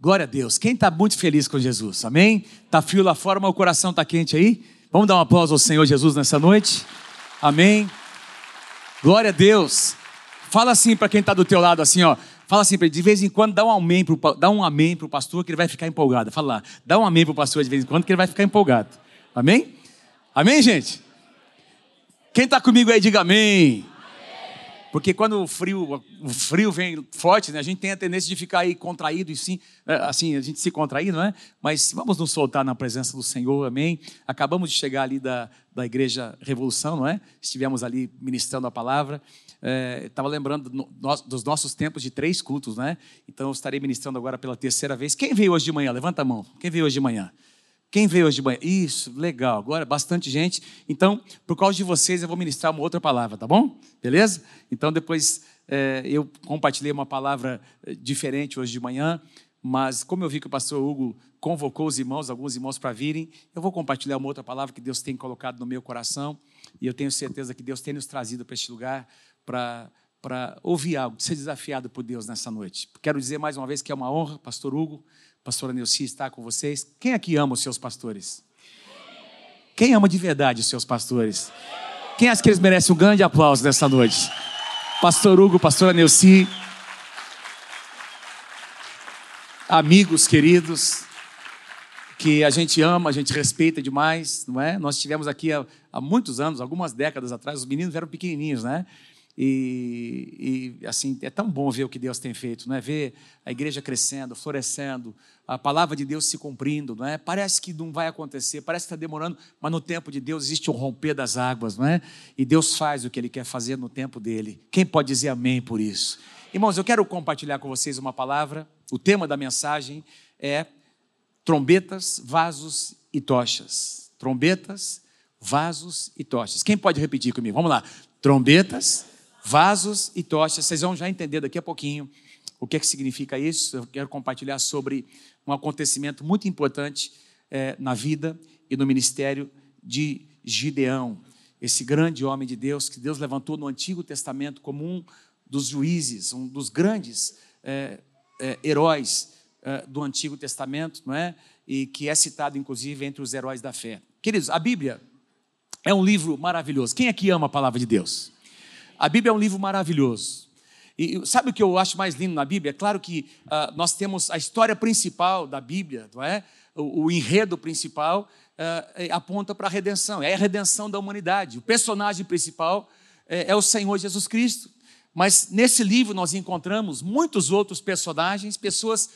Glória a Deus. Quem está muito feliz com Jesus? Amém? Está frio lá fora, mas o coração está quente aí? Vamos dar um aplauso ao Senhor Jesus nessa noite? Amém? Glória a Deus. Fala assim para quem está do teu lado, assim, ó. Fala assim para ele, de vez em quando dá um amém pro, dá um amém pastor que ele vai ficar empolgado. Fala lá, dá um amém pro pastor de vez em quando que ele vai ficar empolgado. Amém? Amém, gente? Quem está comigo aí, diga amém. Porque quando o frio, o frio vem forte, né, a gente tem a tendência de ficar aí contraído e sim, é, assim, a gente se contrair, não é? Mas vamos nos soltar na presença do Senhor, amém? Acabamos de chegar ali da, da Igreja Revolução, não é? Estivemos ali ministrando a palavra. Estava é, lembrando no, dos nossos tempos de três cultos, né? Então eu estarei ministrando agora pela terceira vez. Quem veio hoje de manhã? Levanta a mão. Quem veio hoje de manhã? Quem veio hoje de manhã? Isso, legal. Agora, bastante gente. Então, por causa de vocês, eu vou ministrar uma outra palavra, tá bom? Beleza? Então, depois é, eu compartilhei uma palavra eh, diferente hoje de manhã, mas como eu vi que o pastor Hugo convocou os irmãos, alguns irmãos para virem, eu vou compartilhar uma outra palavra que Deus tem colocado no meu coração e eu tenho certeza que Deus tem nos trazido para este lugar para para ouvir algo, ser desafiado por Deus nessa noite. Quero dizer mais uma vez que é uma honra, pastor Hugo, pastora Neuci estar com vocês. Quem aqui ama os seus pastores? Quem ama de verdade os seus pastores? Quem acha que eles merecem um grande aplauso nessa noite? Pastor Hugo, pastora Neuci, amigos queridos, que a gente ama, a gente respeita demais, não é? Nós tivemos aqui há, há muitos anos, algumas décadas atrás, os meninos eram pequenininhos, né? E, e, assim, é tão bom ver o que Deus tem feito, não é? Ver a igreja crescendo, florescendo, a palavra de Deus se cumprindo, não é? Parece que não vai acontecer, parece que está demorando, mas no tempo de Deus existe um romper das águas, não é? E Deus faz o que Ele quer fazer no tempo dele. Quem pode dizer amém por isso? Irmãos, eu quero compartilhar com vocês uma palavra. O tema da mensagem é trombetas, vasos e tochas. Trombetas, vasos e tochas. Quem pode repetir comigo? Vamos lá. Trombetas, vasos e tochas. Vocês vão já entender daqui a pouquinho o que, é que significa isso. Eu quero compartilhar sobre um acontecimento muito importante é, na vida e no ministério de Gideão, esse grande homem de Deus que Deus levantou no Antigo Testamento como um dos juízes, um dos grandes é, é, heróis é, do Antigo Testamento, não é? E que é citado inclusive entre os heróis da fé. Queridos, a Bíblia é um livro maravilhoso. Quem aqui ama a palavra de Deus? A Bíblia é um livro maravilhoso. E sabe o que eu acho mais lindo na Bíblia? É claro que uh, nós temos a história principal da Bíblia, não é? O, o enredo principal uh, aponta para a redenção, é a redenção da humanidade. O personagem principal é, é o Senhor Jesus Cristo. Mas nesse livro nós encontramos muitos outros personagens, pessoas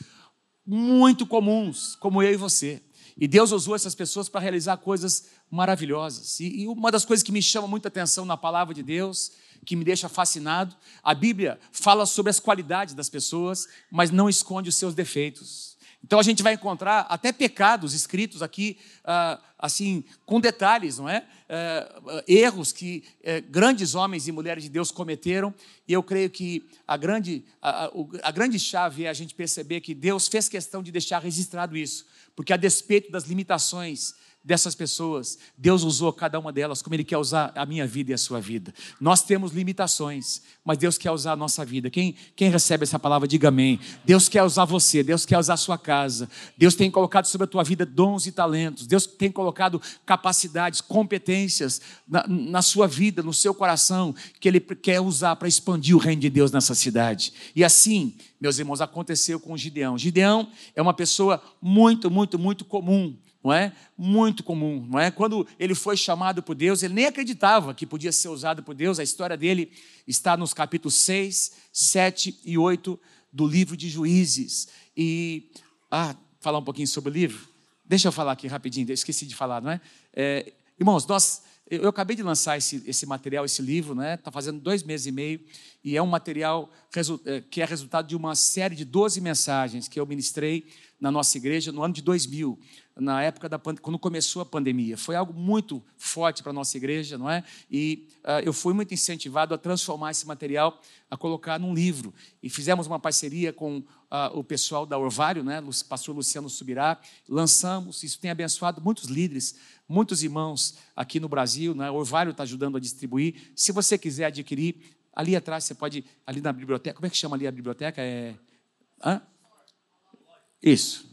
muito comuns, como eu e você. E Deus usou essas pessoas para realizar coisas maravilhosas. E, e uma das coisas que me chama muita atenção na palavra de Deus que me deixa fascinado. A Bíblia fala sobre as qualidades das pessoas, mas não esconde os seus defeitos. Então a gente vai encontrar até pecados escritos aqui, ah, assim, com detalhes, não é? Eh, erros que eh, grandes homens e mulheres de Deus cometeram, e eu creio que a grande, a, a grande chave é a gente perceber que Deus fez questão de deixar registrado isso, porque a despeito das limitações dessas pessoas, Deus usou cada uma delas como Ele quer usar a minha vida e a sua vida. Nós temos limitações, mas Deus quer usar a nossa vida. Quem, quem recebe essa palavra, diga amém. Deus quer usar você, Deus quer usar a sua casa. Deus tem colocado sobre a tua vida dons e talentos. Deus tem colocado capacidades, competências na, na sua vida, no seu coração, que Ele quer usar para expandir o reino de Deus nessa cidade. E assim, meus irmãos, aconteceu com Gideão. Gideão é uma pessoa muito, muito, muito comum não é? Muito comum, não é? Quando ele foi chamado por Deus, ele nem acreditava que podia ser usado por Deus. A história dele está nos capítulos 6, 7 e 8 do livro de Juízes. E ah, falar um pouquinho sobre o livro. Deixa eu falar aqui rapidinho, eu esqueci de falar, não é? é irmãos, nós eu acabei de lançar esse, esse material, esse livro, né? Está fazendo dois meses e meio e é um material é, que é resultado de uma série de 12 mensagens que eu ministrei na nossa igreja no ano de 2000, na época da quando começou a pandemia. Foi algo muito forte para a nossa igreja, não é? E uh, eu fui muito incentivado a transformar esse material, a colocar num livro. E fizemos uma parceria com uh, o pessoal da Orvalho, né? O pastor Luciano Subirá. Lançamos, isso tem abençoado muitos líderes, muitos irmãos aqui no Brasil, né? O Orvalho está ajudando a distribuir. Se você quiser adquirir, ali atrás você pode, ali na biblioteca, como é que chama ali a biblioteca? É. Hã? Isso.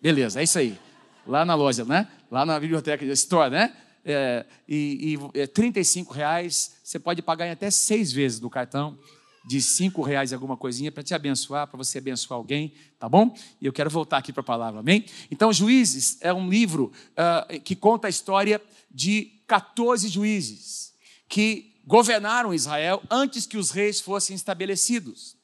Beleza, é isso aí. Lá na loja, né? Lá na biblioteca de Store, né? É, e, e é 35 reais, você pode pagar em até seis vezes do cartão de cinco reais alguma coisinha para te abençoar, para você abençoar alguém, tá bom? E eu quero voltar aqui para a palavra, amém? Então, Juízes é um livro uh, que conta a história de 14 juízes que governaram Israel antes que os reis fossem estabelecidos.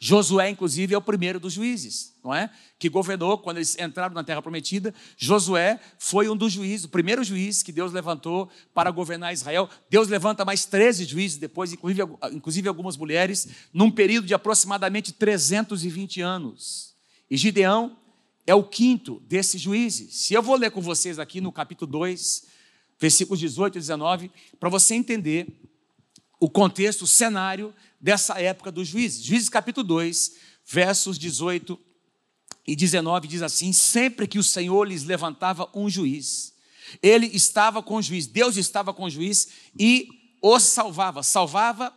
Josué, inclusive, é o primeiro dos juízes, não é? Que governou quando eles entraram na Terra Prometida. Josué foi um dos juízes, o primeiro juiz que Deus levantou para governar Israel. Deus levanta mais 13 juízes depois, inclusive, inclusive algumas mulheres, num período de aproximadamente 320 anos. E Gideão é o quinto desses juízes. Se eu vou ler com vocês aqui no capítulo 2, versículos 18 e 19, para você entender o contexto, o cenário dessa época dos juízes. Juízes capítulo 2, versos 18 e 19 diz assim: Sempre que o Senhor lhes levantava um juiz, ele estava com o juiz, Deus estava com o juiz e os salvava, salvava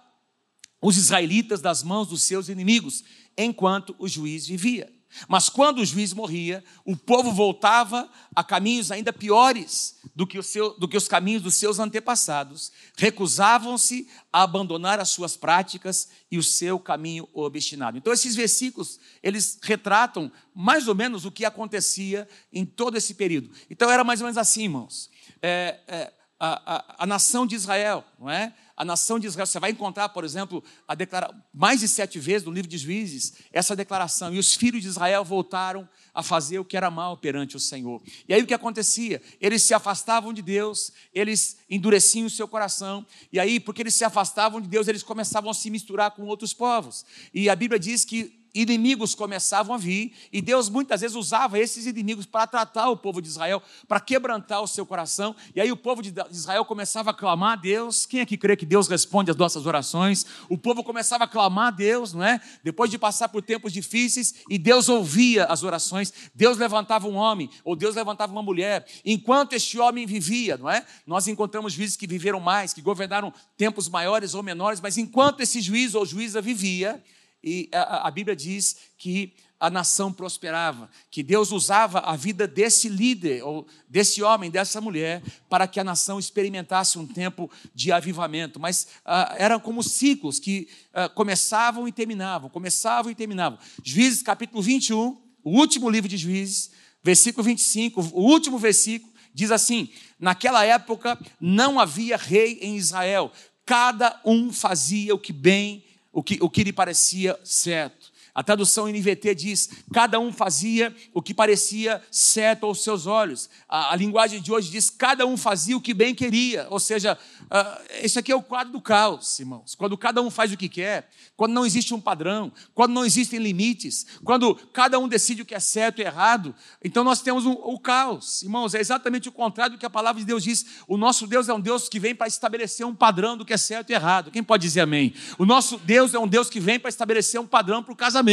os israelitas das mãos dos seus inimigos, enquanto o juiz vivia. Mas quando o juiz morria, o povo voltava a caminhos ainda piores do que, seu, do que os caminhos dos seus antepassados. Recusavam-se a abandonar as suas práticas e o seu caminho obstinado. Então, esses versículos, eles retratam mais ou menos o que acontecia em todo esse período. Então, era mais ou menos assim, irmãos. É, é, a, a, a nação de Israel, não é? A nação de Israel. Você vai encontrar, por exemplo, a declara... mais de sete vezes no livro de Juízes, essa declaração. E os filhos de Israel voltaram a fazer o que era mal perante o Senhor. E aí o que acontecia? Eles se afastavam de Deus, eles endureciam o seu coração. E aí, porque eles se afastavam de Deus, eles começavam a se misturar com outros povos. E a Bíblia diz que inimigos começavam a vir, e Deus muitas vezes usava esses inimigos para tratar o povo de Israel, para quebrantar o seu coração, e aí o povo de Israel começava a clamar a Deus. Quem é que crê que Deus responde às nossas orações? O povo começava a clamar a Deus, não é? Depois de passar por tempos difíceis, e Deus ouvia as orações, Deus levantava um homem, ou Deus levantava uma mulher, enquanto este homem vivia, não é? Nós encontramos juízes que viveram mais, que governaram tempos maiores ou menores, mas enquanto esse juiz ou juíza vivia, e a, a Bíblia diz que a nação prosperava, que Deus usava a vida desse líder, ou desse homem, dessa mulher, para que a nação experimentasse um tempo de avivamento. Mas ah, eram como ciclos que ah, começavam e terminavam, começavam e terminavam. Juízes capítulo 21, o último livro de Juízes, versículo 25, o último versículo, diz assim: Naquela época não havia rei em Israel, cada um fazia o que bem o que, o que lhe parecia certo. A tradução NVT diz: cada um fazia o que parecia certo aos seus olhos. A, a linguagem de hoje diz: cada um fazia o que bem queria. Ou seja, uh, esse aqui é o quadro do caos, irmãos. Quando cada um faz o que quer, quando não existe um padrão, quando não existem limites, quando cada um decide o que é certo e errado, então nós temos um, o caos. Irmãos, é exatamente o contrário do que a palavra de Deus diz. O nosso Deus é um Deus que vem para estabelecer um padrão do que é certo e errado. Quem pode dizer amém? O nosso Deus é um Deus que vem para estabelecer um padrão para o casamento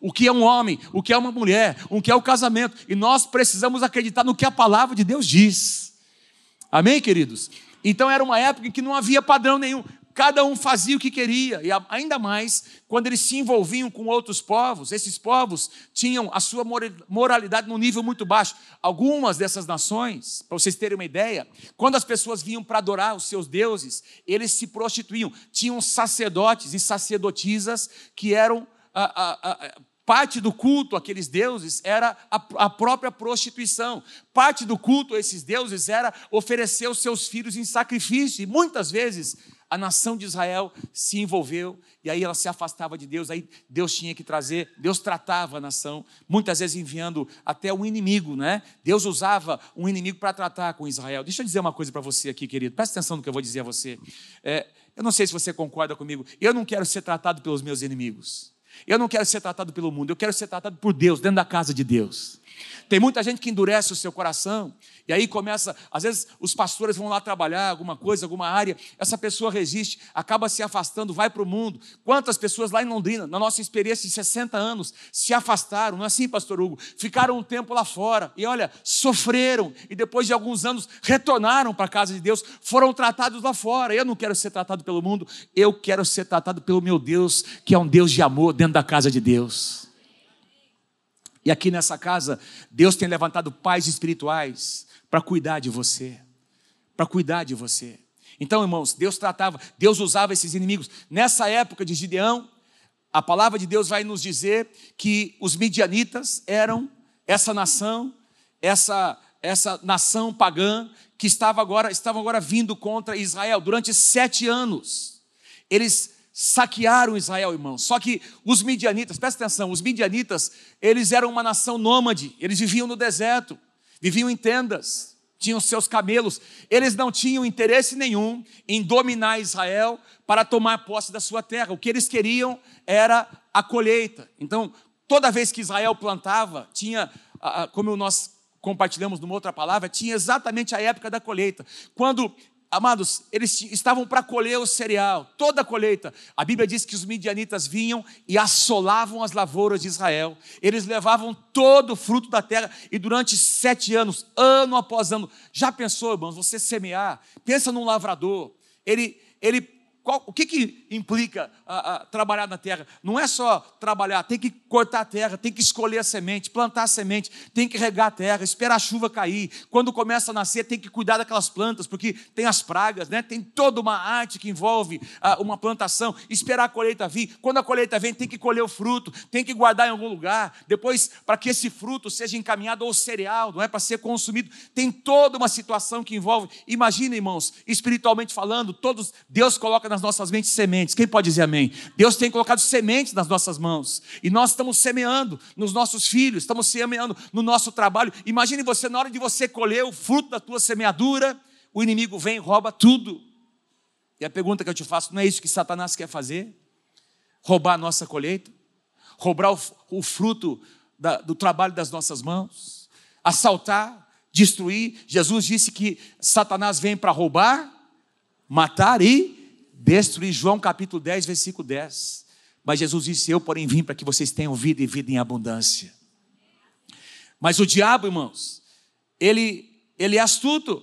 o que é um homem, o que é uma mulher, o que é o casamento. E nós precisamos acreditar no que a palavra de Deus diz. Amém, queridos? Então era uma época em que não havia padrão nenhum. Cada um fazia o que queria, e ainda mais quando eles se envolviam com outros povos, esses povos tinham a sua moralidade num nível muito baixo. Algumas dessas nações, para vocês terem uma ideia, quando as pessoas vinham para adorar os seus deuses, eles se prostituíam. Tinham sacerdotes e sacerdotisas que eram a, a, a, parte do culto àqueles deuses era a, própria prostituição. Parte do culto a esses deuses era oferecer os seus filhos em sacrifício. E muitas vezes a nação de Israel se envolveu e aí ela se afastava de Deus, aí Deus tinha que trazer, Deus tratava a nação, muitas vezes enviando até um inimigo, né? Deus usava um inimigo para tratar com Israel. Deixa eu dizer uma coisa para você aqui, querido, presta atenção no que eu vou dizer a você. É, eu não sei se você concorda comigo, eu não quero ser tratado pelos meus inimigos. Eu não quero ser tratado pelo mundo, eu quero ser tratado por Deus, dentro da casa de Deus. Tem muita gente que endurece o seu coração, e aí começa, às vezes os pastores vão lá trabalhar alguma coisa, alguma área, essa pessoa resiste, acaba se afastando, vai para o mundo. Quantas pessoas lá em Londrina, na nossa experiência de 60 anos, se afastaram, não é assim, pastor Hugo? Ficaram um tempo lá fora, e olha, sofreram, e depois de alguns anos retornaram para a casa de Deus, foram tratados lá fora. Eu não quero ser tratado pelo mundo, eu quero ser tratado pelo meu Deus, que é um Deus de amor dentro da casa de Deus. E aqui nessa casa, Deus tem levantado pais espirituais para cuidar de você, para cuidar de você. Então, irmãos, Deus tratava, Deus usava esses inimigos. Nessa época de Gideão, a palavra de Deus vai nos dizer que os midianitas eram essa nação, essa essa nação pagã que estava agora estavam agora vindo contra Israel durante sete anos. Eles saquearam Israel, irmãos. Só que os midianitas, presta atenção, os midianitas, eles eram uma nação nômade, eles viviam no deserto, viviam em tendas, tinham seus camelos, eles não tinham interesse nenhum em dominar Israel para tomar posse da sua terra. O que eles queriam era a colheita. Então, toda vez que Israel plantava, tinha, como nós compartilhamos numa outra palavra, tinha exatamente a época da colheita. Quando Amados, eles estavam para colher o cereal, toda a colheita. A Bíblia diz que os midianitas vinham e assolavam as lavouras de Israel. Eles levavam todo o fruto da terra e durante sete anos, ano após ano. Já pensou, irmãos, você semear? Pensa num lavrador. Ele, ele qual, o que, que implica a, a, trabalhar na terra? Não é só trabalhar, tem que cortar a terra, tem que escolher a semente, plantar a semente, tem que regar a terra, esperar a chuva cair. Quando começa a nascer, tem que cuidar daquelas plantas, porque tem as pragas, né? tem toda uma arte que envolve a, uma plantação, esperar a colheita vir. Quando a colheita vem, tem que colher o fruto, tem que guardar em algum lugar. Depois, para que esse fruto seja encaminhado ao cereal, não é para ser consumido. Tem toda uma situação que envolve. Imagina, irmãos, espiritualmente falando, todos Deus coloca na nas nossas mentes sementes. Quem pode dizer amém? Deus tem colocado sementes nas nossas mãos. E nós estamos semeando nos nossos filhos, estamos semeando no nosso trabalho. Imagine você, na hora de você colher o fruto da tua semeadura, o inimigo vem e rouba tudo. E a pergunta que eu te faço, não é isso que Satanás quer fazer? Roubar a nossa colheita? Roubar o, o fruto da, do trabalho das nossas mãos? Assaltar? Destruir? Jesus disse que Satanás vem para roubar, matar e destruir. João capítulo 10, versículo 10. Mas Jesus disse: Eu, porém, vim para que vocês tenham vida e vida em abundância. Mas o diabo, irmãos, ele, ele é astuto.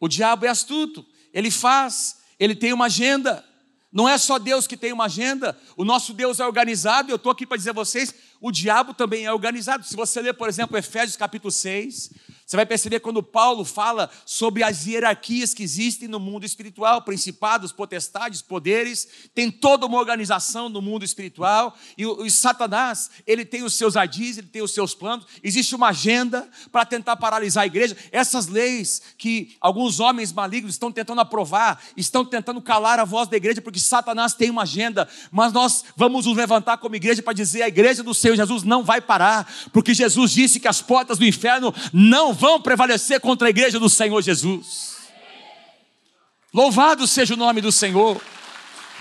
O diabo é astuto. Ele faz, ele tem uma agenda. Não é só Deus que tem uma agenda, o nosso Deus é organizado, eu estou aqui para dizer a vocês, o diabo também é organizado. Se você ler, por exemplo, Efésios capítulo 6, você vai perceber quando Paulo fala sobre as hierarquias que existem no mundo espiritual, principados, potestades, poderes, tem toda uma organização no mundo espiritual, e o, Satanás, ele tem os seus ardis, ele tem os seus planos, existe uma agenda para tentar paralisar a igreja. Essas leis que alguns homens malignos estão tentando aprovar, estão tentando calar a voz da igreja, porque Satanás tem uma agenda, mas nós vamos nos levantar como igreja para dizer: a igreja do Senhor Jesus não vai parar, porque Jesus disse que as portas do inferno não vão prevalecer contra a igreja do Senhor Jesus. Louvado seja o nome do Senhor.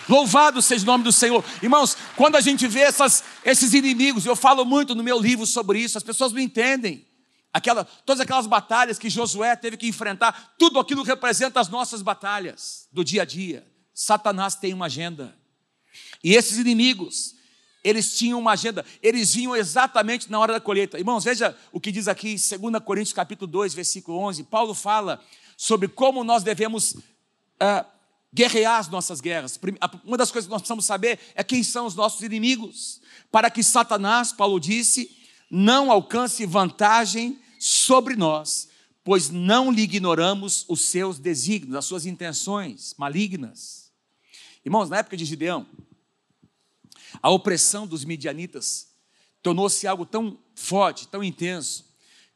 Louvado seja o nome do Senhor. Irmãos, quando a gente vê essas, esses inimigos, eu falo muito no meu livro sobre isso, as pessoas não entendem. Aquela, todas aquelas batalhas que Josué teve que enfrentar, tudo aquilo representa as nossas batalhas do dia a dia. Satanás tem uma agenda. E esses inimigos, eles tinham uma agenda, eles vinham exatamente na hora da colheita. Irmãos, veja o que diz aqui em 2 Coríntios capítulo 2, versículo 11. Paulo fala sobre como nós devemos uh, guerrear as nossas guerras. Uma das coisas que nós precisamos saber é quem são os nossos inimigos, para que Satanás, Paulo disse, não alcance vantagem sobre nós, pois não lhe ignoramos os seus desígnios, as suas intenções malignas. Irmãos, na época de Gideão, a opressão dos midianitas tornou-se algo tão forte, tão intenso,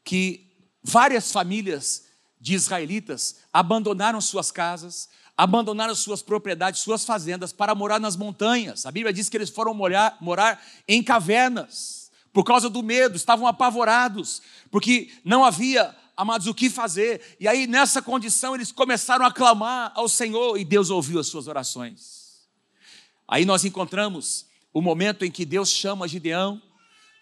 que várias famílias de israelitas abandonaram suas casas, abandonaram suas propriedades, suas fazendas para morar nas montanhas. A Bíblia diz que eles foram morar, morar em cavernas por causa do medo, estavam apavorados, porque não havia, amados, o que fazer. E aí, nessa condição, eles começaram a clamar ao Senhor e Deus ouviu as suas orações. Aí nós encontramos o momento em que Deus chama Gideão.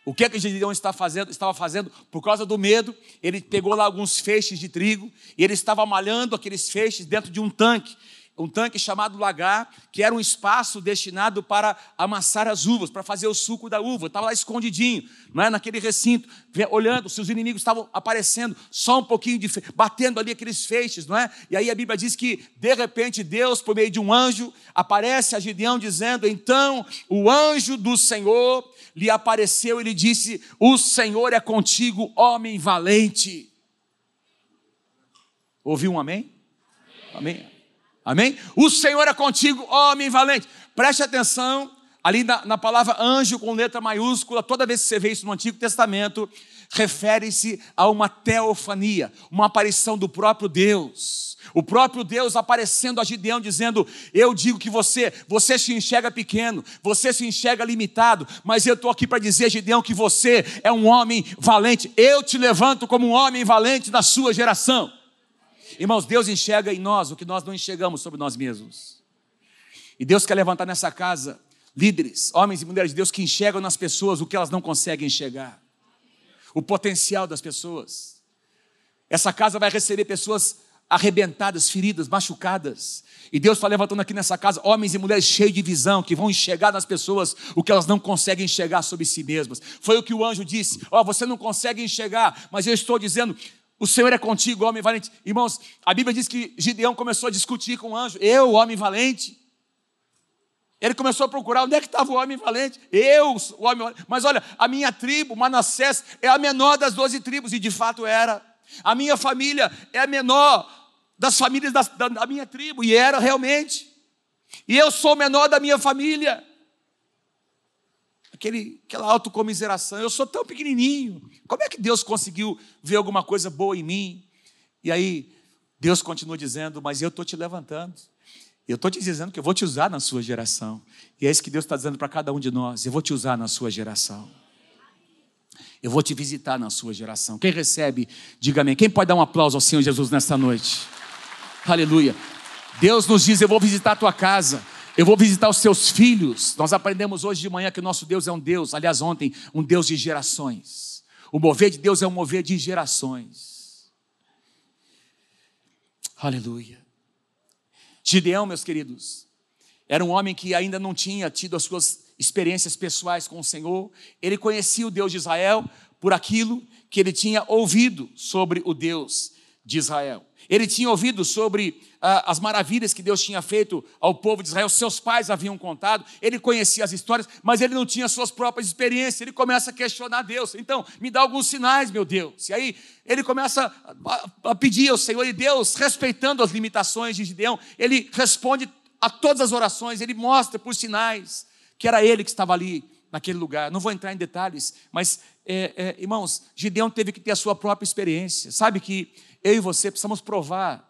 O que é que Gideão está fazendo, estava fazendo? Por causa do medo, ele pegou lá alguns feixes de trigo e ele estava malhando aqueles feixes dentro de um tanque. Um tanque chamado lagar, que era um espaço destinado para amassar as uvas, para fazer o suco da uva. Estava lá escondidinho, não é? naquele recinto, olhando, se os inimigos estavam aparecendo, só um pouquinho de batendo ali aqueles feixes, não é? E aí a Bíblia diz que de repente Deus, por meio de um anjo, aparece a Gideão dizendo: "Então o anjo do Senhor lhe apareceu e lhe disse: O Senhor é contigo, homem valente." Ouviu um amém? Amém. Amém? O Senhor é contigo, homem valente. Preste atenção ali na, na, palavra anjo com letra maiúscula, toda vez que você vê isso no Antigo Testamento, refere-se a uma teofania, uma aparição do próprio Deus. O próprio Deus aparecendo a Gideão, dizendo: Eu digo que você, você se enxerga pequeno, você se enxerga limitado, mas eu estou aqui para dizer, Gideão, que você é um homem valente. Eu te levanto como um homem valente da sua geração. Irmãos, Deus enxerga em nós o que nós não enxergamos sobre nós mesmos. E Deus quer levantar nessa casa líderes, homens e mulheres de Deus que enxergam nas pessoas o que elas não conseguem enxergar. O potencial das pessoas. Essa casa vai receber pessoas arrebentadas, feridas, machucadas. E Deus está levantando aqui nessa casa homens e mulheres cheios de visão, que vão enxergar nas pessoas o que elas não conseguem enxergar sobre si mesmas. Foi o que o anjo disse: Ó, oh, você não consegue enxergar, mas eu estou dizendo, o Senhor é contigo, homem valente. Irmãos, a Bíblia diz que Gideão começou a discutir com o anjo. Eu, homem valente. Ele começou a procurar onde é que estava o homem valente. Eu, o homem valente. Mas olha, a minha tribo, Manassés, é a menor das doze tribos, e de fato era. A minha família é a menor das famílias da, da, da minha tribo, e era realmente. E eu sou o menor da minha família aquele, aquela autocomiseração. Eu sou tão pequenininho. Como é que Deus conseguiu ver alguma coisa boa em mim? E aí, Deus continua dizendo: Mas eu estou te levantando. Eu estou te dizendo que eu vou te usar na sua geração. E é isso que Deus está dizendo para cada um de nós: Eu vou te usar na sua geração. Eu vou te visitar na sua geração. Quem recebe, diga amém. Quem pode dar um aplauso ao Senhor Jesus nesta noite? Aleluia. Deus nos diz: Eu vou visitar a tua casa. Eu vou visitar os seus filhos. Nós aprendemos hoje de manhã que o nosso Deus é um Deus, aliás, ontem, um Deus de gerações. O mover de Deus é um mover de gerações. Aleluia. Gideão, meus queridos, era um homem que ainda não tinha tido as suas experiências pessoais com o Senhor. Ele conhecia o Deus de Israel por aquilo que ele tinha ouvido sobre o Deus de Israel. Ele tinha ouvido sobre ah, as maravilhas que Deus tinha feito ao povo de Israel, seus pais haviam contado, ele conhecia as histórias, mas ele não tinha suas próprias experiências. Ele começa a questionar Deus. Então, me dá alguns sinais, meu Deus. E aí ele começa a, a pedir ao Senhor, e Deus, respeitando as limitações de Gideão, ele responde a todas as orações, ele mostra por sinais que era ele que estava ali naquele lugar. Não vou entrar em detalhes, mas, é, é, irmãos, Gideão teve que ter a sua própria experiência. Sabe que eu e você precisamos provar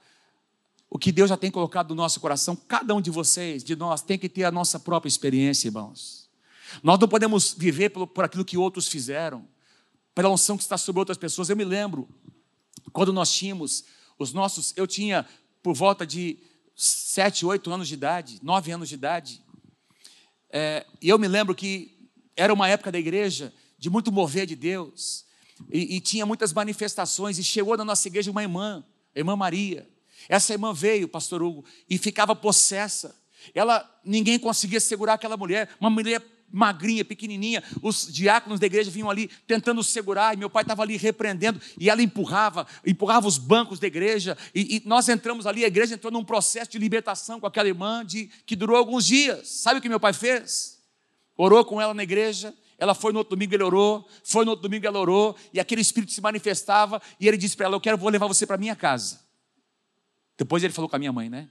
o que Deus já tem colocado no nosso coração. Cada um de vocês, de nós, tem que ter a nossa própria experiência, irmãos. Nós não podemos viver por, aquilo que outros fizeram, pela unção que está sobre outras pessoas. Eu me lembro, quando nós tínhamos os nossos, eu tinha por volta de sete, oito anos de idade, nove anos de idade. É, e eu me lembro que era uma época da igreja de muito mover de Deus e, e tinha muitas manifestações, e chegou na nossa igreja uma irmã, a irmã Maria. Essa irmã veio, pastor Hugo, e ficava possessa. Ela, ninguém conseguia segurar aquela mulher, uma mulher magrinha, pequenininha. Os diáconos da igreja vinham ali tentando segurar, e meu pai estava ali repreendendo, e ela empurrava, empurrava os bancos da igreja, e, e, nós entramos ali, a igreja entrou num processo de libertação com aquela irmã, de, que durou alguns dias. Sabe o que meu pai fez? Orou com ela na igreja, ela foi no outro domingo, ele orou, foi no outro domingo, ela orou, e aquele espírito se manifestava, e ele disse para ela: Eu quero, vou levar você para minha casa. Depois ele falou com a minha mãe, né?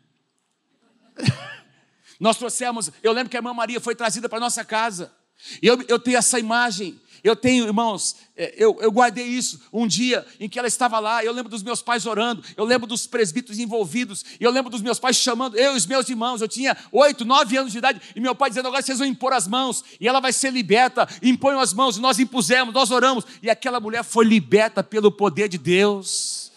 Nós trouxemos, eu lembro que a irmã Maria foi trazida para nossa casa, e eu, eu tenho essa imagem, eu tenho, irmãos, é, eu, eu guardei isso um dia em que ela estava lá. Eu lembro dos meus pais orando, eu lembro dos presbíteros envolvidos, eu lembro dos meus pais chamando, eu e os meus irmãos. Eu tinha oito, nove anos de idade, e meu pai dizendo: agora vocês vão impor as mãos, e ela vai ser liberta. Impõem as mãos, e nós impusemos, nós oramos, e aquela mulher foi liberta pelo poder de Deus.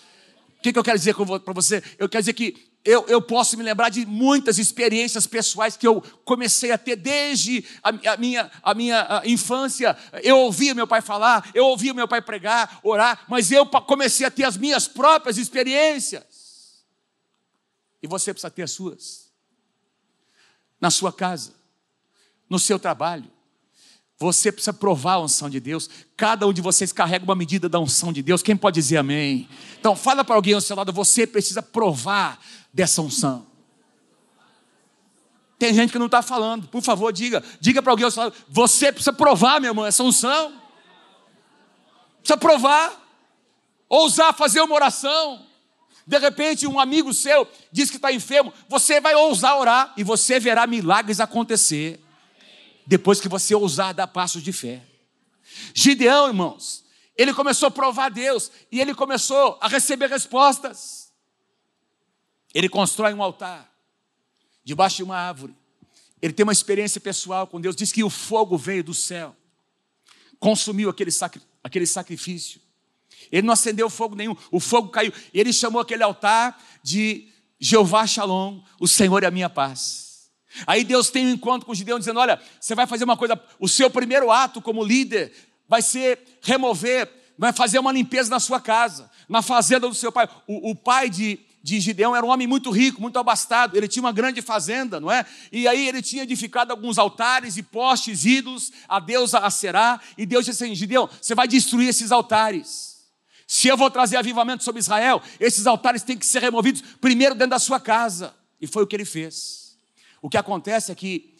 O que, que eu quero dizer para você? Eu quero dizer que eu, eu, posso me lembrar de muitas experiências pessoais que eu comecei a ter desde a, a minha, a minha a infância. Eu ouvia meu pai falar, eu ouvia meu pai pregar, orar, mas eu comecei a ter as minhas próprias experiências. E você precisa ter as suas. na sua casa, no seu trabalho. Você precisa provar a unção de Deus. Cada um de vocês carrega uma medida da unção de Deus. Quem pode dizer amém? Então, fala para alguém ao seu lado: você precisa provar dessa unção. Tem gente que não está falando. Por favor, diga. Diga para alguém você precisa provar, meu irmão, essa unção. Precisa provar. Ousar fazer uma oração. De repente, um amigo seu diz que está enfermo. Você vai ousar orar e você verá milagres acontecer depois que você ousar dar passos de fé. Gideão, irmãos, ele começou a provar a Deus e ele começou a receber respostas. Ele constrói um altar debaixo de uma árvore. Ele tem uma experiência pessoal com Deus. Diz que o fogo veio do céu, consumiu aquele, sacri aquele sacrifício. Ele não acendeu fogo nenhum, o fogo caiu. Ele chamou aquele altar de Jeová Shalom, o Senhor é a minha paz. Aí Deus tem um encontro com Gideão dizendo: Olha, você vai fazer uma coisa, o seu primeiro ato como líder vai ser remover, vai fazer uma limpeza na sua casa, na fazenda do seu pai. O, o pai de, de Gideão era um homem muito rico, muito abastado, ele tinha uma grande fazenda, não é? E aí ele tinha edificado alguns altares e postes, ídolos a Deus a Será, e Deus disse assim: Gideão, você vai destruir esses altares. Se eu vou trazer avivamento sobre Israel, esses altares têm que ser removidos primeiro dentro da sua casa. E foi o que ele fez. O que acontece é que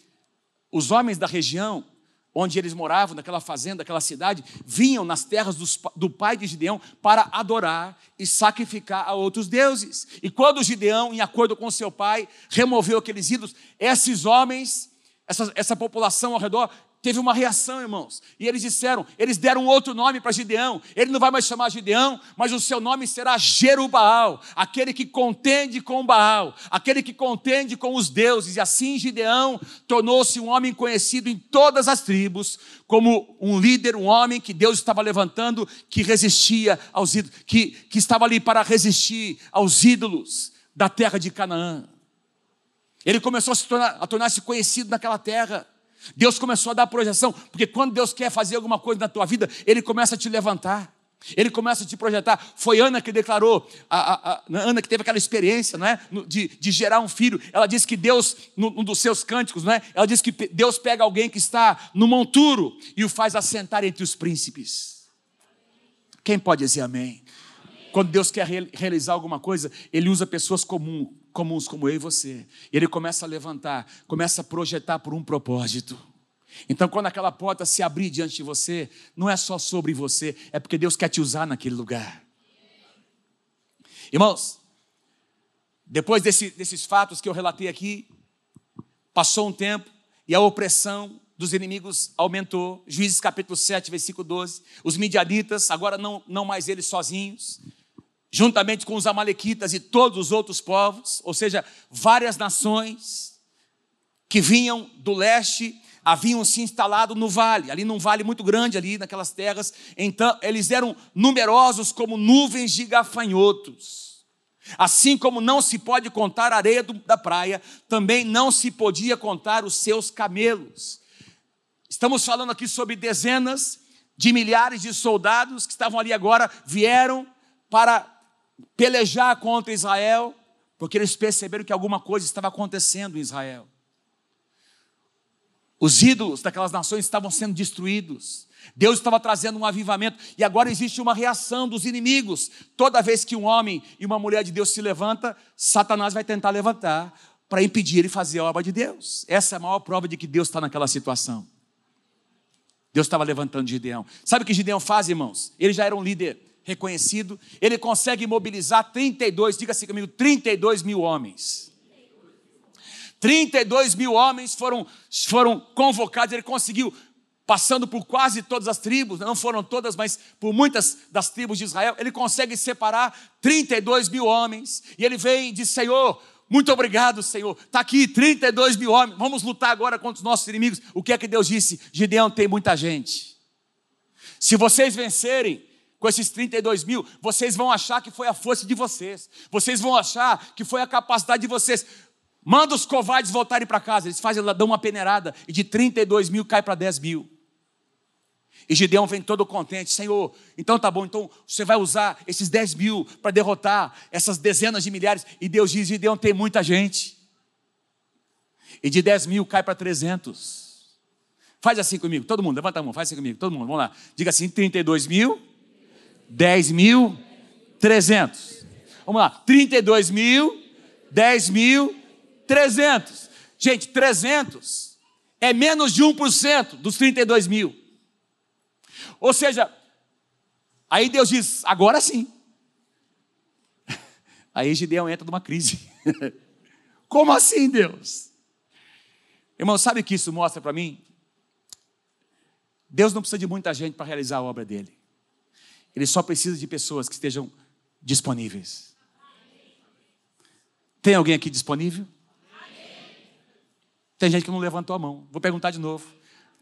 os homens da região onde eles moravam, naquela fazenda, naquela cidade, vinham nas terras dos, do pai de Gideão para adorar e sacrificar a outros deuses. E quando Gideão, em acordo com seu pai, removeu aqueles ídolos, esses homens, essa, essa população ao redor, teve uma reação, irmãos. E eles disseram, eles deram outro nome para Gideão. Ele não vai mais chamar Gideão, mas o seu nome será Jerubaal, aquele que contende com Baal, aquele que contende com os deuses. E assim Gideão tornou-se um homem conhecido em todas as tribos, como um líder, um homem que Deus estava levantando, que resistia aos ídolos, que, que estava ali para resistir aos ídolos da terra de Canaã. Ele começou a, tornar, a tornar-se conhecido naquela terra. Deus começou a dar projeção, porque quando Deus quer fazer alguma coisa na tua vida, Ele começa a te levantar. Ele começa a te projetar. Foi Ana que declarou, a, a, a Ana que teve aquela experiência, não é? De, de gerar um filho. Ela disse que Deus, num dos seus cânticos, não é? Ela diz que Deus pega alguém que está no monturo e o faz assentar entre os príncipes. Quem pode dizer amém? Quando Deus quer realizar alguma coisa, Ele usa pessoas comuns, comuns como eu e você. E Ele começa a levantar, começa a projetar por um propósito. Então, quando aquela porta se abrir diante de você, não é só sobre você, é porque Deus quer te usar naquele lugar. Irmãos, depois desse, desses fatos que eu relatei aqui, passou um tempo e a opressão dos inimigos aumentou. Juízes capítulo 7, versículo 12. Os midianitas, agora não, não mais eles sozinhos, juntamente com os Amalequitas e todos os outros povos, ou seja, várias nações que vinham do leste, haviam se instalado no vale, ali num vale muito grande, ali naquelas terras. Então, eles eram numerosos como nuvens de gafanhotos. Assim como não se pode contar a areia da praia, também não se podia contar os seus camelos. Estamos falando aqui sobre dezenas de milhares de soldados que estavam ali agora, vieram para pelejar contra Israel, porque eles perceberam que alguma coisa estava acontecendo em Israel. Os ídolos daquelas nações estavam sendo destruídos. Deus estava trazendo um avivamento e agora existe uma reação dos inimigos. Toda vez que um homem e uma mulher de Deus se levanta, Satanás vai tentar levantar para impedir ele fazer a obra de Deus. Essa é a maior prova de que Deus está naquela situação. Deus estava levantando Gideão. Sabe o que Gideão faz, irmãos? Ele já era um líder reconhecido, ele consegue mobilizar 32, diga assim comigo, 32 mil homens. 32 mil homens foram, foram convocados, ele conseguiu, passando por quase todas as tribos, não foram todas, mas por muitas das tribos de Israel, ele consegue separar 32 mil homens, e ele vem e diz: Senhor, muito obrigado, Senhor. Está aqui 32 mil homens. Vamos lutar agora contra os nossos inimigos. O que é que Deus disse? Gideão tem muita gente. Se vocês vencerem, com esses 32 mil, vocês vão achar que foi a força de vocês, vocês vão achar que foi a capacidade de vocês. Manda os covardes voltarem para casa, eles fazem, dão uma peneirada, e de 32 mil cai para 10 mil. E Gideão vem todo contente, Senhor, então tá bom, então você vai usar esses 10 mil para derrotar essas dezenas de milhares. E Deus diz: Gideão tem muita gente. E de 10 mil cai para 300. Faz assim comigo, todo mundo, levanta a mão, faz assim comigo, todo mundo, vamos lá. Diga assim: 32 mil, 10 mil, 300. Vamos lá, 32 mil, 10 mil, 300. Gente, 300 é menos de 1% dos 32 mil. Ou seja, aí Deus diz: agora sim. Aí Gideão entra numa crise. Como assim, Deus? Irmão, sabe o que isso mostra para mim? Deus não precisa de muita gente para realizar a obra dele. Ele só precisa de pessoas que estejam disponíveis. Tem alguém aqui disponível? Tem gente que não levantou a mão. Vou perguntar de novo.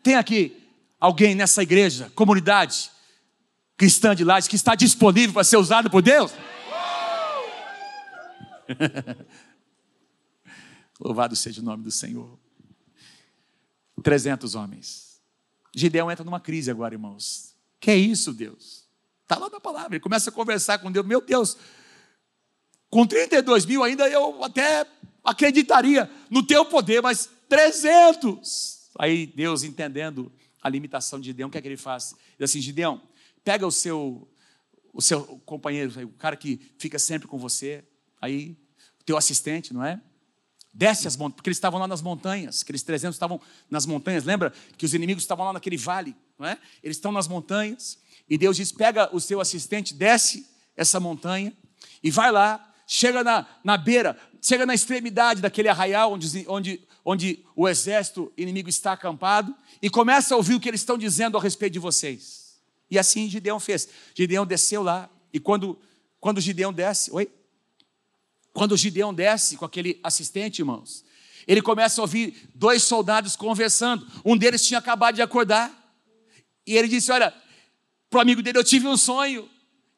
Tem aqui alguém nessa igreja, comunidade cristã de Lages, que está disponível para ser usado por Deus? Louvado seja o nome do Senhor. 300 homens. Gideão entra numa crise agora, irmãos. Que é isso, Deus? Está lá na palavra. Ele começa a conversar com Deus. Meu Deus, com 32 mil ainda eu até acreditaria no teu poder, mas 300. Aí Deus, entendendo a limitação de Gideão, o que é que ele faz? Ele diz assim: Gideão, pega o seu, o seu companheiro, o cara que fica sempre com você, aí, o teu assistente, não é? Desce as montanhas, porque eles estavam lá nas montanhas, aqueles 300 estavam nas montanhas, lembra que os inimigos estavam lá naquele vale, não é? Eles estão nas montanhas, e Deus diz: pega o seu assistente, desce essa montanha, e vai lá, chega na, na beira, chega na extremidade daquele arraial onde, onde, onde o exército inimigo está acampado, e começa a ouvir o que eles estão dizendo a respeito de vocês. E assim Gideão fez. Gideão desceu lá, e quando, quando Gideão desce, oi? Quando Gideão desce com aquele assistente, irmãos, ele começa a ouvir dois soldados conversando. Um deles tinha acabado de acordar. E ele disse: Olha, para o amigo dele, eu tive um sonho.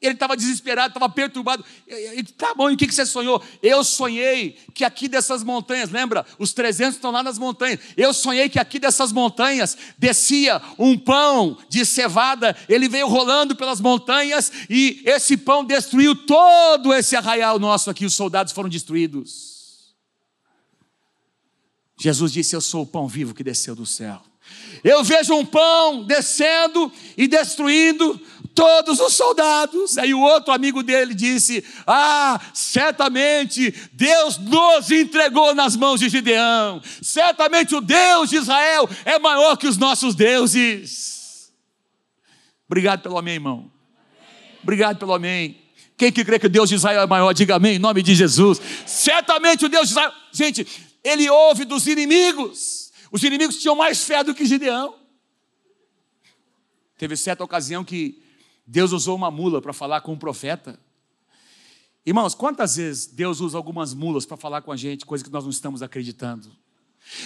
Ele estava desesperado, estava perturbado. Ele, tá bom, e o que você sonhou? Eu sonhei que aqui dessas montanhas, lembra? Os 300 estão lá nas montanhas. Eu sonhei que aqui dessas montanhas descia um pão de cevada. Ele veio rolando pelas montanhas e esse pão destruiu todo esse arraial nosso aqui. Os soldados foram destruídos. Jesus disse: Eu sou o pão vivo que desceu do céu. Eu vejo um pão descendo e destruindo todos os soldados. Aí o outro amigo dele disse: Ah, certamente Deus nos entregou nas mãos de Gideão. Certamente o Deus de Israel é maior que os nossos deuses. Obrigado pelo amém, irmão. Obrigado pelo amém. Quem que crê que o Deus de Israel é maior, diga amém, em nome de Jesus. Certamente o Deus de Israel. Gente, ele ouve dos inimigos. Os inimigos tinham mais fé do que Gideão. Teve certa ocasião que Deus usou uma mula para falar com um profeta. Irmãos, quantas vezes Deus usa algumas mulas para falar com a gente, coisa que nós não estamos acreditando?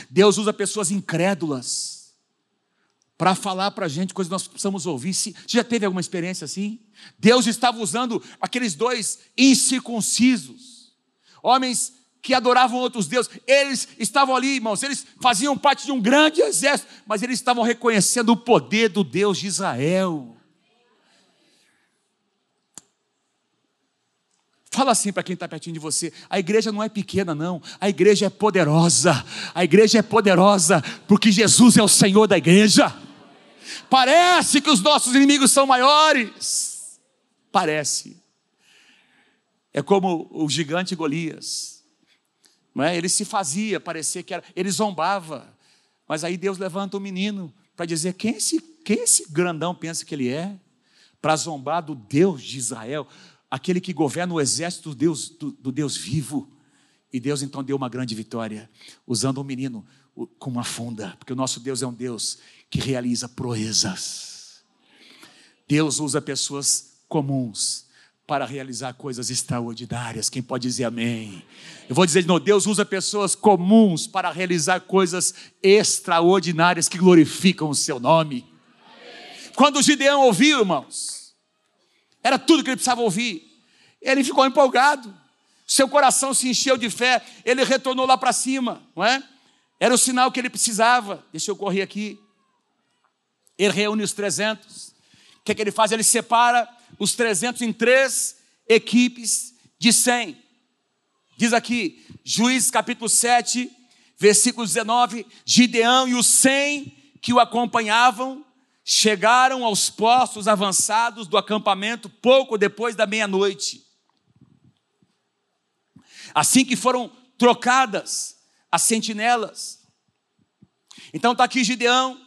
Deus usa pessoas incrédulas para falar para a gente coisas que nós precisamos ouvir. Você já teve alguma experiência assim? Deus estava usando aqueles dois incircuncisos, homens que adoravam outros deuses. Eles estavam ali, irmãos, eles faziam parte de um grande exército, mas eles estavam reconhecendo o poder do Deus de Israel. Fala assim para quem está pertinho de você: a igreja não é pequena, não, a igreja é poderosa, a igreja é poderosa, porque Jesus é o Senhor da igreja. Parece que os nossos inimigos são maiores, parece. É como o gigante Golias, não é? ele se fazia parecer que era, ele zombava, mas aí Deus levanta um menino para dizer: quem esse, quem esse grandão pensa que ele é? Para zombar do Deus de Israel aquele que governa o exército do Deus, do, do Deus vivo. E Deus então deu uma grande vitória, usando um menino com uma funda, porque o nosso Deus é um Deus que realiza proezas. Deus usa pessoas comuns para realizar coisas extraordinárias. Quem pode dizer amém? Eu vou dizer de novo: Deus usa pessoas comuns para realizar coisas extraordinárias que glorificam o seu nome. Amém. Quando Gideão ouviu, irmãos, era tudo que ele precisava ouvir. Ele ficou empolgado. Seu coração se encheu de fé. Ele retornou lá para cima, não é? Era o sinal que ele precisava. Deixa eu correr aqui. Ele reúne os 300. O que, é que ele faz? Ele separa os 300 em três equipes de 100. Diz aqui, Juízes capítulo 7, versículo 19: Gideão e os cem que o acompanhavam chegaram aos postos avançados do acampamento pouco depois da meia-noite. Assim que foram trocadas as sentinelas. Então está aqui Gideão,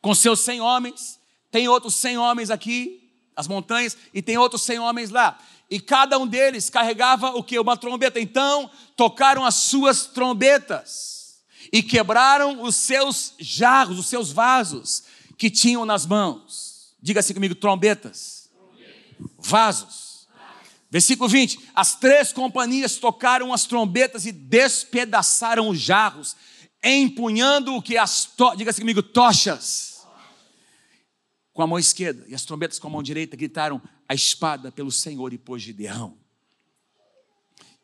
com seus cem homens, tem outros cem homens aqui, as montanhas, e tem outros cem homens lá. E cada um deles carregava o que? Uma trombeta. Então tocaram as suas trombetas e quebraram os seus jarros, os seus vasos que tinham nas mãos. Diga assim comigo: trombetas, vasos. Versículo 20: As três companhias tocaram as trombetas e despedaçaram os jarros, empunhando o que as, to... diga assim comigo, tochas, com a mão esquerda, e as trombetas com a mão direita gritaram: A espada pelo Senhor e por Gideão.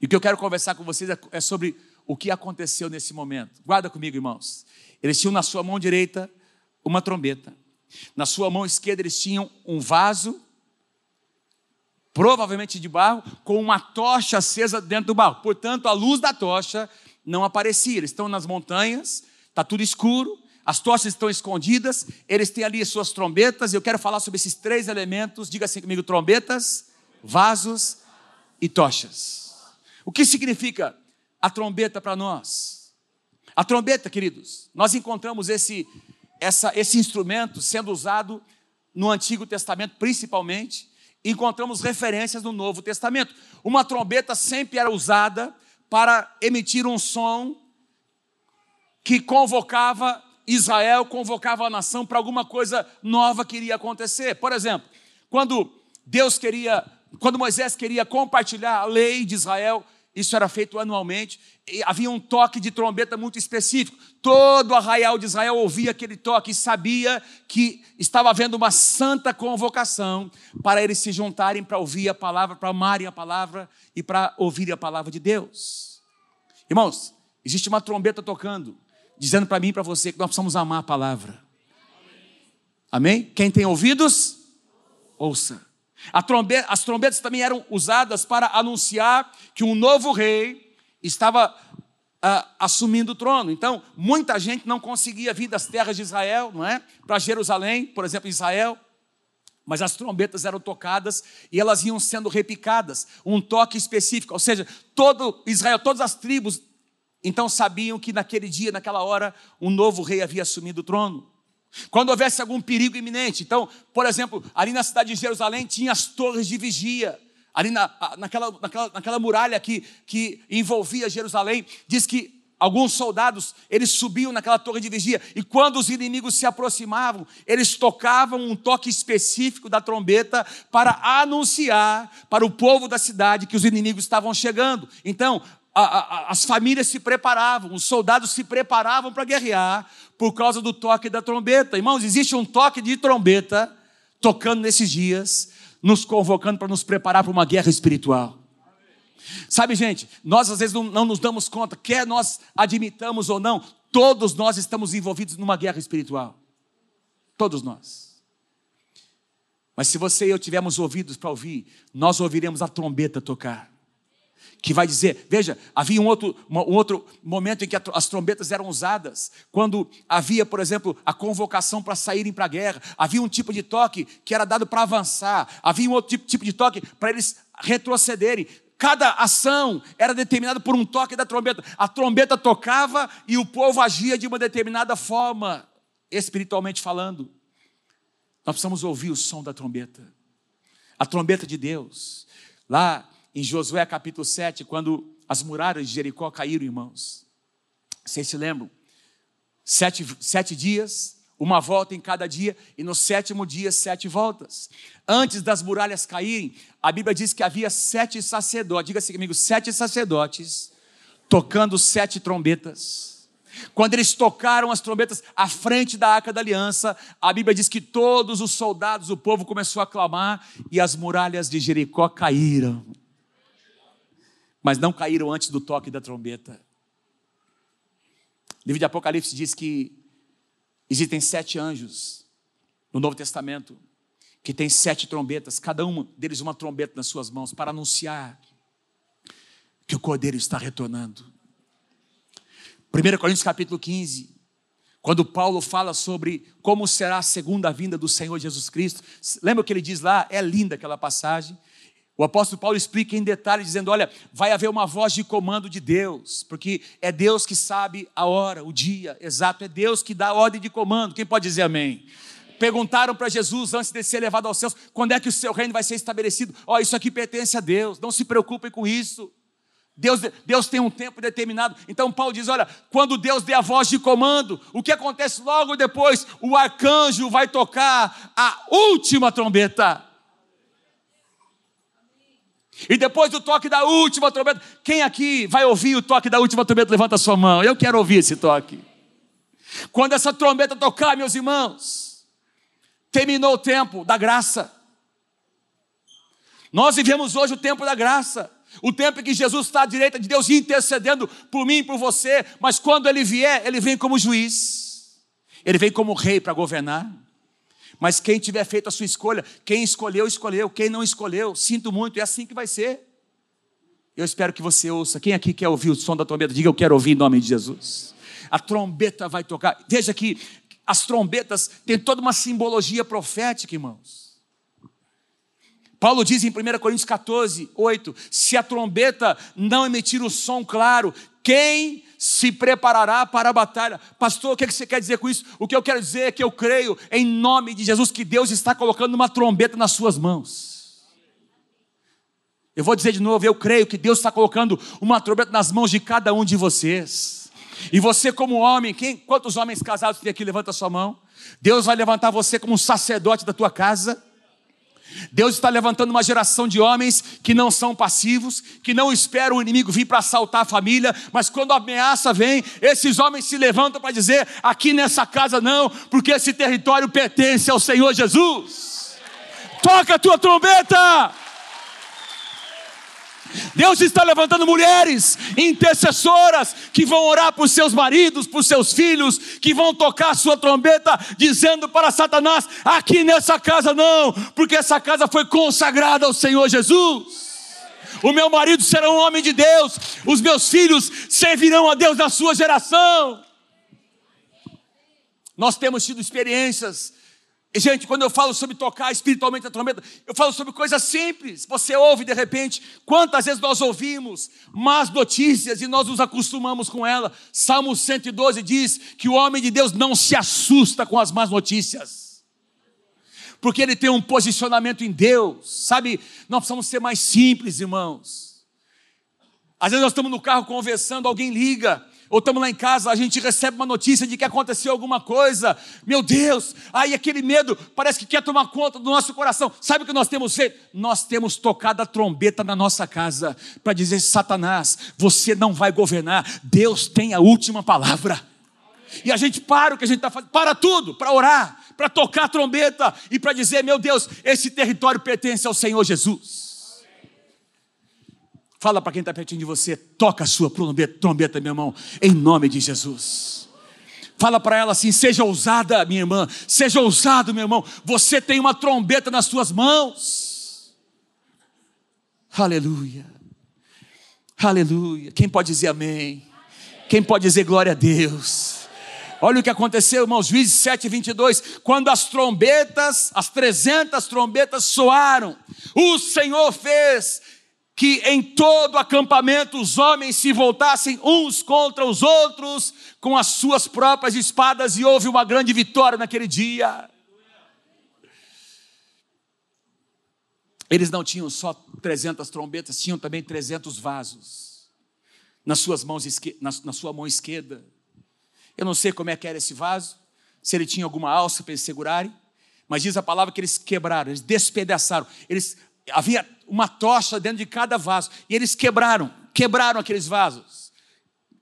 E o que eu quero conversar com vocês é, é sobre o que aconteceu nesse momento. Guarda comigo, irmãos. Eles tinham na sua mão direita uma trombeta, na sua mão esquerda eles tinham um vaso provavelmente de barro, com uma tocha acesa dentro do barro. Portanto, a luz da tocha não aparecia. Eles estão nas montanhas, está tudo escuro, as tochas estão escondidas, eles têm ali suas trombetas, e eu quero falar sobre esses três elementos. Diga assim comigo: trombetas, vasos e tochas. O que significa a trombeta para nós? A trombeta, queridos, nós encontramos esse, essa, esse instrumento sendo usado no Antigo Testamento, principalmente, encontramos referências no Novo Testamento. Uma trombeta sempre era usada para emitir um som que convocava Israel, convocava a nação para alguma coisa nova que iria acontecer. Por exemplo, quando Deus queria, quando Moisés queria compartilhar a lei de Israel, isso era feito anualmente. Havia um toque de trombeta muito específico. Todo o arraial de Israel ouvia aquele toque e sabia que estava havendo uma santa convocação para eles se juntarem para ouvir a palavra, para amarem a palavra e para ouvirem a palavra de Deus. Irmãos, existe uma trombeta tocando, dizendo para mim e para você que nós precisamos amar a palavra. Amém? Quem tem ouvidos, ouça. As trombetas também eram usadas para anunciar que um novo rei estava uh, assumindo o trono. Então, muita gente não conseguia vir das terras de Israel, não é? Para Jerusalém, por exemplo, Israel. Mas as trombetas eram tocadas e elas iam sendo repicadas, um toque específico, ou seja, todo Israel, todas as tribos, então sabiam que naquele dia, naquela hora, um novo rei havia assumido o trono. Quando houvesse algum perigo iminente. Então, por exemplo, ali na cidade de Jerusalém tinha as torres de vigia. Ali na, naquela, naquela, naquela muralha que, que envolvia Jerusalém, diz que alguns soldados, eles subiam naquela torre de vigia, e quando os inimigos se aproximavam, eles tocavam um toque específico da trombeta para anunciar para o povo da cidade que os inimigos estavam chegando. Então, a, a, as famílias se preparavam, os soldados se preparavam para guerrear por causa do toque da trombeta. Irmãos, existe um toque de trombeta tocando nesses dias, nos convocando para nos preparar para uma guerra espiritual. Sabe, gente, nós às vezes não, não nos damos conta, quer nós admitamos ou não, todos nós estamos envolvidos numa guerra espiritual. Todos nós. Mas se você e eu tivermos ouvidos para ouvir, nós ouviremos a trombeta tocar que vai dizer, veja, havia um outro, um outro momento em que as trombetas eram usadas, quando havia, por exemplo, a convocação para saírem para a guerra, havia um tipo de toque que era dado para avançar, havia um outro tipo, tipo de toque para eles retrocederem. Cada ação era determinada por um toque da trombeta. A trombeta tocava e o povo agia de uma determinada forma, espiritualmente falando. Nós precisamos ouvir o som da trombeta. A trombeta de Deus. Lá em Josué capítulo 7, quando as muralhas de Jericó caíram, irmãos. Vocês se lembram? Sete, sete dias, uma volta em cada dia, e no sétimo dia, sete voltas. Antes das muralhas caírem, a Bíblia diz que havia sete sacerdotes, diga assim comigo, sete sacerdotes, tocando sete trombetas. Quando eles tocaram as trombetas à frente da arca da aliança, a Bíblia diz que todos os soldados, o povo começou a clamar e as muralhas de Jericó caíram mas não caíram antes do toque da trombeta. O livro de Apocalipse diz que existem sete anjos no Novo Testamento que tem sete trombetas, cada um deles uma trombeta nas suas mãos para anunciar que o Cordeiro está retornando. 1 Coríntios capítulo 15, quando Paulo fala sobre como será a segunda vinda do Senhor Jesus Cristo, lembra o que ele diz lá? É linda aquela passagem. O apóstolo Paulo explica em detalhe, dizendo: Olha, vai haver uma voz de comando de Deus, porque é Deus que sabe a hora, o dia exato, é Deus que dá a ordem de comando. Quem pode dizer amém? Perguntaram para Jesus antes de ser levado aos céus: quando é que o seu reino vai ser estabelecido? Ó, oh, isso aqui pertence a Deus, não se preocupem com isso. Deus, Deus tem um tempo determinado. Então Paulo diz: olha, quando Deus der a voz de comando, o que acontece logo depois? O arcanjo vai tocar a última trombeta. E depois do toque da última trombeta, quem aqui vai ouvir o toque da última trombeta? Levanta a sua mão. Eu quero ouvir esse toque. Quando essa trombeta tocar, meus irmãos, terminou o tempo da graça. Nós vivemos hoje o tempo da graça. O tempo em que Jesus está à direita de Deus intercedendo por mim e por você, mas quando ele vier, ele vem como juiz, ele vem como rei para governar. Mas quem tiver feito a sua escolha, quem escolheu, escolheu. Quem não escolheu, sinto muito, é assim que vai ser. Eu espero que você ouça. Quem aqui quer ouvir o som da trombeta? Diga eu quero ouvir em nome de Jesus. A trombeta vai tocar. Veja que as trombetas têm toda uma simbologia profética, irmãos. Paulo diz em 1 Coríntios 14, 8: se a trombeta não emitir o som claro, quem se preparará para a batalha. Pastor, o que você quer dizer com isso? O que eu quero dizer é que eu creio, em nome de Jesus, que Deus está colocando uma trombeta nas suas mãos. Eu vou dizer de novo, eu creio que Deus está colocando uma trombeta nas mãos de cada um de vocês. E você, como homem, quem, quantos homens casados tem aqui? Levanta a sua mão. Deus vai levantar você como um sacerdote da tua casa. Deus está levantando uma geração de homens que não são passivos, que não esperam o inimigo vir para assaltar a família, mas quando a ameaça vem, esses homens se levantam para dizer: aqui nessa casa não, porque esse território pertence ao Senhor Jesus. Toca a tua trombeta! Deus está levantando mulheres intercessoras que vão orar por seus maridos, por seus filhos, que vão tocar sua trombeta, dizendo para Satanás: aqui nessa casa não, porque essa casa foi consagrada ao Senhor Jesus. O meu marido será um homem de Deus, os meus filhos servirão a Deus na sua geração. Nós temos tido experiências Gente, quando eu falo sobre tocar espiritualmente a trombeta, eu falo sobre coisas simples. Você ouve de repente, quantas vezes nós ouvimos más notícias e nós nos acostumamos com ela. Salmo 112 diz que o homem de Deus não se assusta com as más notícias. Porque ele tem um posicionamento em Deus. Sabe, nós precisamos ser mais simples, irmãos. Às vezes nós estamos no carro conversando, alguém liga ou estamos lá em casa, a gente recebe uma notícia de que aconteceu alguma coisa, meu Deus, aí aquele medo parece que quer tomar conta do nosso coração. Sabe o que nós temos feito? Nós temos tocado a trombeta na nossa casa para dizer: Satanás, você não vai governar, Deus tem a última palavra. E a gente para o que a gente está fazendo, para tudo, para orar, para tocar a trombeta e para dizer: meu Deus, esse território pertence ao Senhor Jesus. Fala para quem está pertinho de você, toca a sua trombeta, trombeta, meu irmão, em nome de Jesus. Fala para ela assim: seja ousada, minha irmã, seja ousado, meu irmão. Você tem uma trombeta nas suas mãos. Aleluia, aleluia. Quem pode dizer amém? Quem pode dizer glória a Deus? Olha o que aconteceu, irmãos, Juízes 7, 22. Quando as trombetas, as 300 trombetas soaram, o Senhor fez que em todo acampamento os homens se voltassem uns contra os outros com as suas próprias espadas e houve uma grande vitória naquele dia. Eles não tinham só 300 trombetas, tinham também 300 vasos nas suas mãos na, na sua mão esquerda. Eu não sei como é que era esse vaso, se ele tinha alguma alça para eles segurarem, mas diz a palavra que eles quebraram, eles despedaçaram, eles havia uma tocha dentro de cada vaso. E eles quebraram, quebraram aqueles vasos.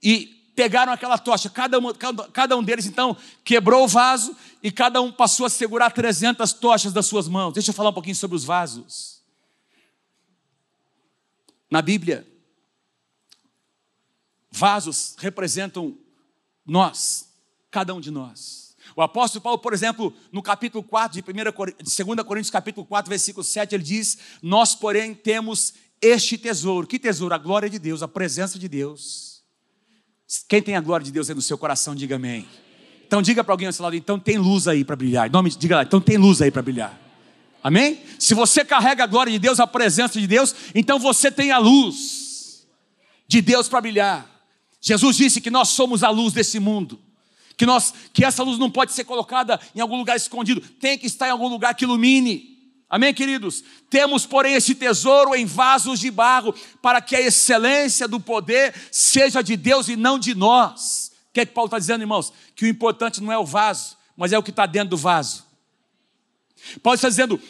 E pegaram aquela tocha. Cada um, cada, cada um deles, então, quebrou o vaso e cada um passou a segurar 300 tochas das suas mãos. Deixa eu falar um pouquinho sobre os vasos. Na Bíblia, vasos representam nós, cada um de nós. O apóstolo Paulo, por exemplo, no capítulo 4 de, 1, de 2 Coríntios, capítulo 4, versículo 7, ele diz: Nós, porém, temos este tesouro. Que tesouro? A glória de Deus, a presença de Deus. Quem tem a glória de Deus aí no seu coração, diga amém. Então diga para alguém ao seu lado, então tem luz aí para brilhar. Nome, diga lá, então tem luz aí para brilhar. Amém? Se você carrega a glória de Deus, a presença de Deus, então você tem a luz de Deus para brilhar. Jesus disse que nós somos a luz desse mundo. Que, nós, que essa luz não pode ser colocada em algum lugar escondido, tem que estar em algum lugar que ilumine. Amém, queridos? Temos, porém, esse tesouro em vasos de barro, para que a excelência do poder seja de Deus e não de nós. O que é que Paulo está dizendo, irmãos? Que o importante não é o vaso, mas é o que está dentro do vaso. Paulo está dizendo: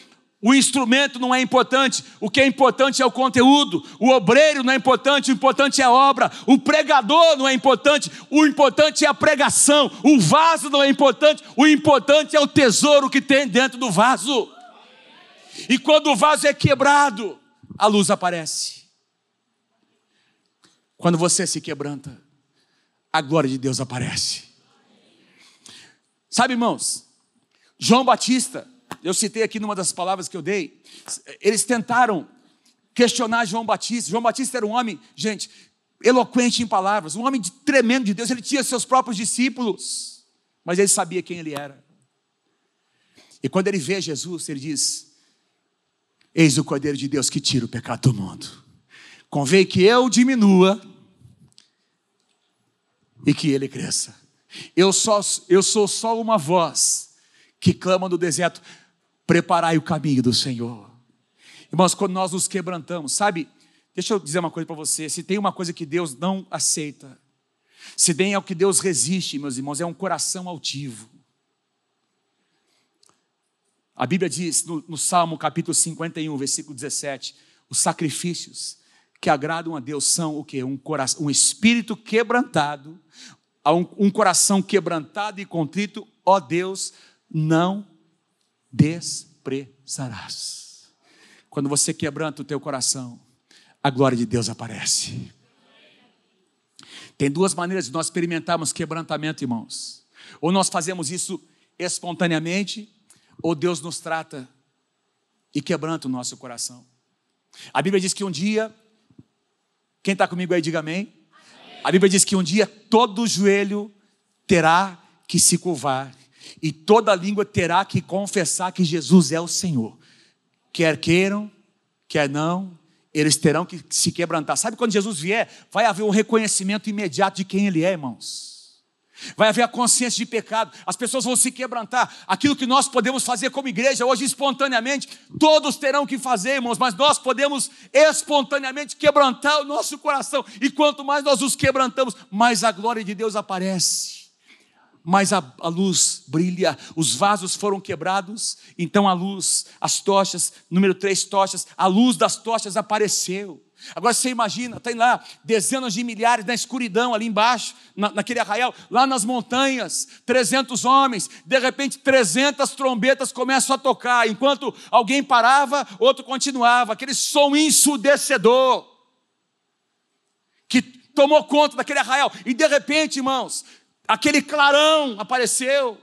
o instrumento não é importante, o que é importante é o conteúdo, o obreiro não é importante, o importante é a obra, o pregador não é importante, o importante é a pregação, o vaso não é importante, o importante é o tesouro que tem dentro do vaso. E quando o vaso é quebrado, a luz aparece. Quando você se quebranta, a glória de Deus aparece. Sabe, irmãos, João Batista, eu citei aqui numa das palavras que eu dei, eles tentaram questionar João Batista. João Batista era um homem, gente, eloquente em palavras, um homem de, tremendo de Deus, ele tinha seus próprios discípulos, mas ele sabia quem ele era. E quando ele vê Jesus, ele diz: Eis o Cordeiro de Deus que tira o pecado do mundo. Convém que eu diminua e que ele cresça. Eu, só, eu sou só uma voz que clama no deserto: preparai o caminho do Senhor. Irmãos, quando nós nos quebrantamos, sabe? Deixa eu dizer uma coisa para você: se tem uma coisa que Deus não aceita, se tem algo que Deus resiste, meus irmãos, é um coração altivo. A Bíblia diz no, no Salmo capítulo 51, versículo 17: os sacrifícios que agradam a Deus são o que? Um, coração, um espírito quebrantado, um, um coração quebrantado e contrito, ó Deus, não desprezarás. Quando você quebranta o teu coração, a glória de Deus aparece. Tem duas maneiras de nós experimentarmos quebrantamento, irmãos. Ou nós fazemos isso espontaneamente, ou Deus nos trata e quebranta o nosso coração. A Bíblia diz que um dia, quem está comigo aí, diga amém. amém. A Bíblia diz que um dia todo joelho terá que se curvar e toda língua terá que confessar que Jesus é o Senhor. Quer queiram, quer não, eles terão que se quebrantar. Sabe quando Jesus vier, vai haver um reconhecimento imediato de quem Ele é, irmãos. Vai haver a consciência de pecado, as pessoas vão se quebrantar. Aquilo que nós podemos fazer como igreja hoje espontaneamente, todos terão que fazer, irmãos, mas nós podemos espontaneamente quebrantar o nosso coração. E quanto mais nós os quebrantamos, mais a glória de Deus aparece. Mais a, a luz brilha, os vasos foram quebrados, então a luz, as tochas, número três tochas, a luz das tochas apareceu. Agora você imagina, tem lá dezenas de milhares na escuridão ali embaixo, na, naquele arraial, lá nas montanhas, 300 homens, de repente 300 trombetas começam a tocar, enquanto alguém parava, outro continuava, aquele som ensudecedor que tomou conta daquele arraial, e de repente, irmãos, aquele clarão apareceu,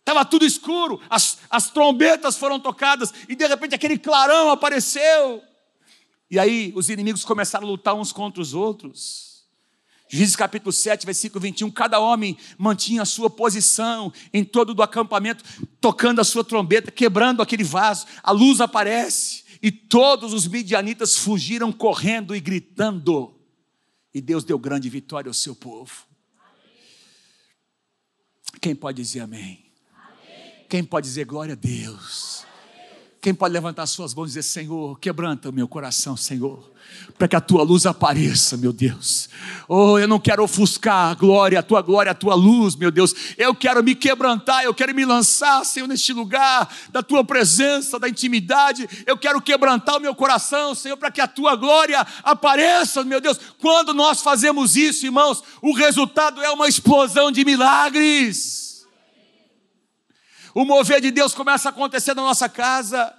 estava tudo escuro, as, as trombetas foram tocadas, e de repente aquele clarão apareceu. E aí os inimigos começaram a lutar uns contra os outros. Juízes capítulo 7, versículo 21, cada homem mantinha a sua posição em todo o acampamento, tocando a sua trombeta, quebrando aquele vaso. A luz aparece e todos os midianitas fugiram correndo e gritando. E Deus deu grande vitória ao seu povo. Quem pode dizer amém? amém? Quem pode dizer glória a Deus? Quem pode levantar suas mãos e dizer: Senhor, quebranta o meu coração, Senhor, para que a tua luz apareça, meu Deus. Oh, eu não quero ofuscar a glória, a tua glória, a tua luz, meu Deus. Eu quero me quebrantar, eu quero me lançar, Senhor, neste lugar da tua presença, da intimidade. Eu quero quebrantar o meu coração, Senhor, para que a tua glória apareça, meu Deus. Quando nós fazemos isso, irmãos, o resultado é uma explosão de milagres. O mover de Deus começa a acontecer na nossa casa.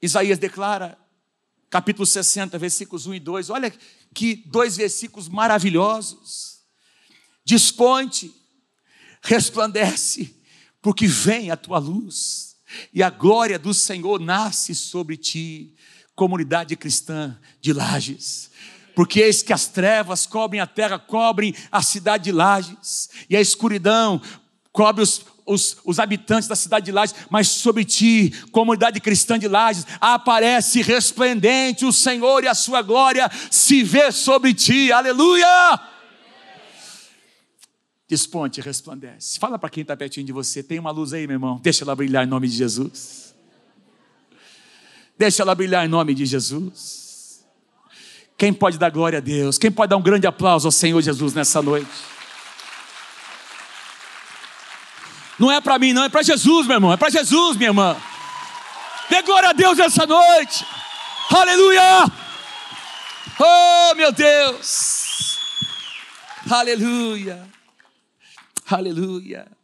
Isaías declara, capítulo 60, versículos 1 e 2. Olha que dois versículos maravilhosos. Desponte, resplandece, porque vem a tua luz, e a glória do Senhor nasce sobre ti, comunidade cristã de Lages. Porque eis que as trevas cobrem a terra, cobrem a cidade de Lages, e a escuridão cobre os, os, os, habitantes da cidade de Lages, mas sobre ti, comunidade cristã de Lages, aparece resplendente o Senhor e a sua glória se vê sobre ti, aleluia! Desponte, resplandece. Fala para quem está pertinho de você, tem uma luz aí, meu irmão, deixa ela brilhar em nome de Jesus. Deixa ela brilhar em nome de Jesus. Quem pode dar glória a Deus? Quem pode dar um grande aplauso ao Senhor Jesus nessa noite? Não é para mim, não, é para Jesus, meu irmão. É para Jesus, minha irmã. Dê glória a Deus essa noite. Aleluia! Oh, meu Deus! Aleluia! Aleluia!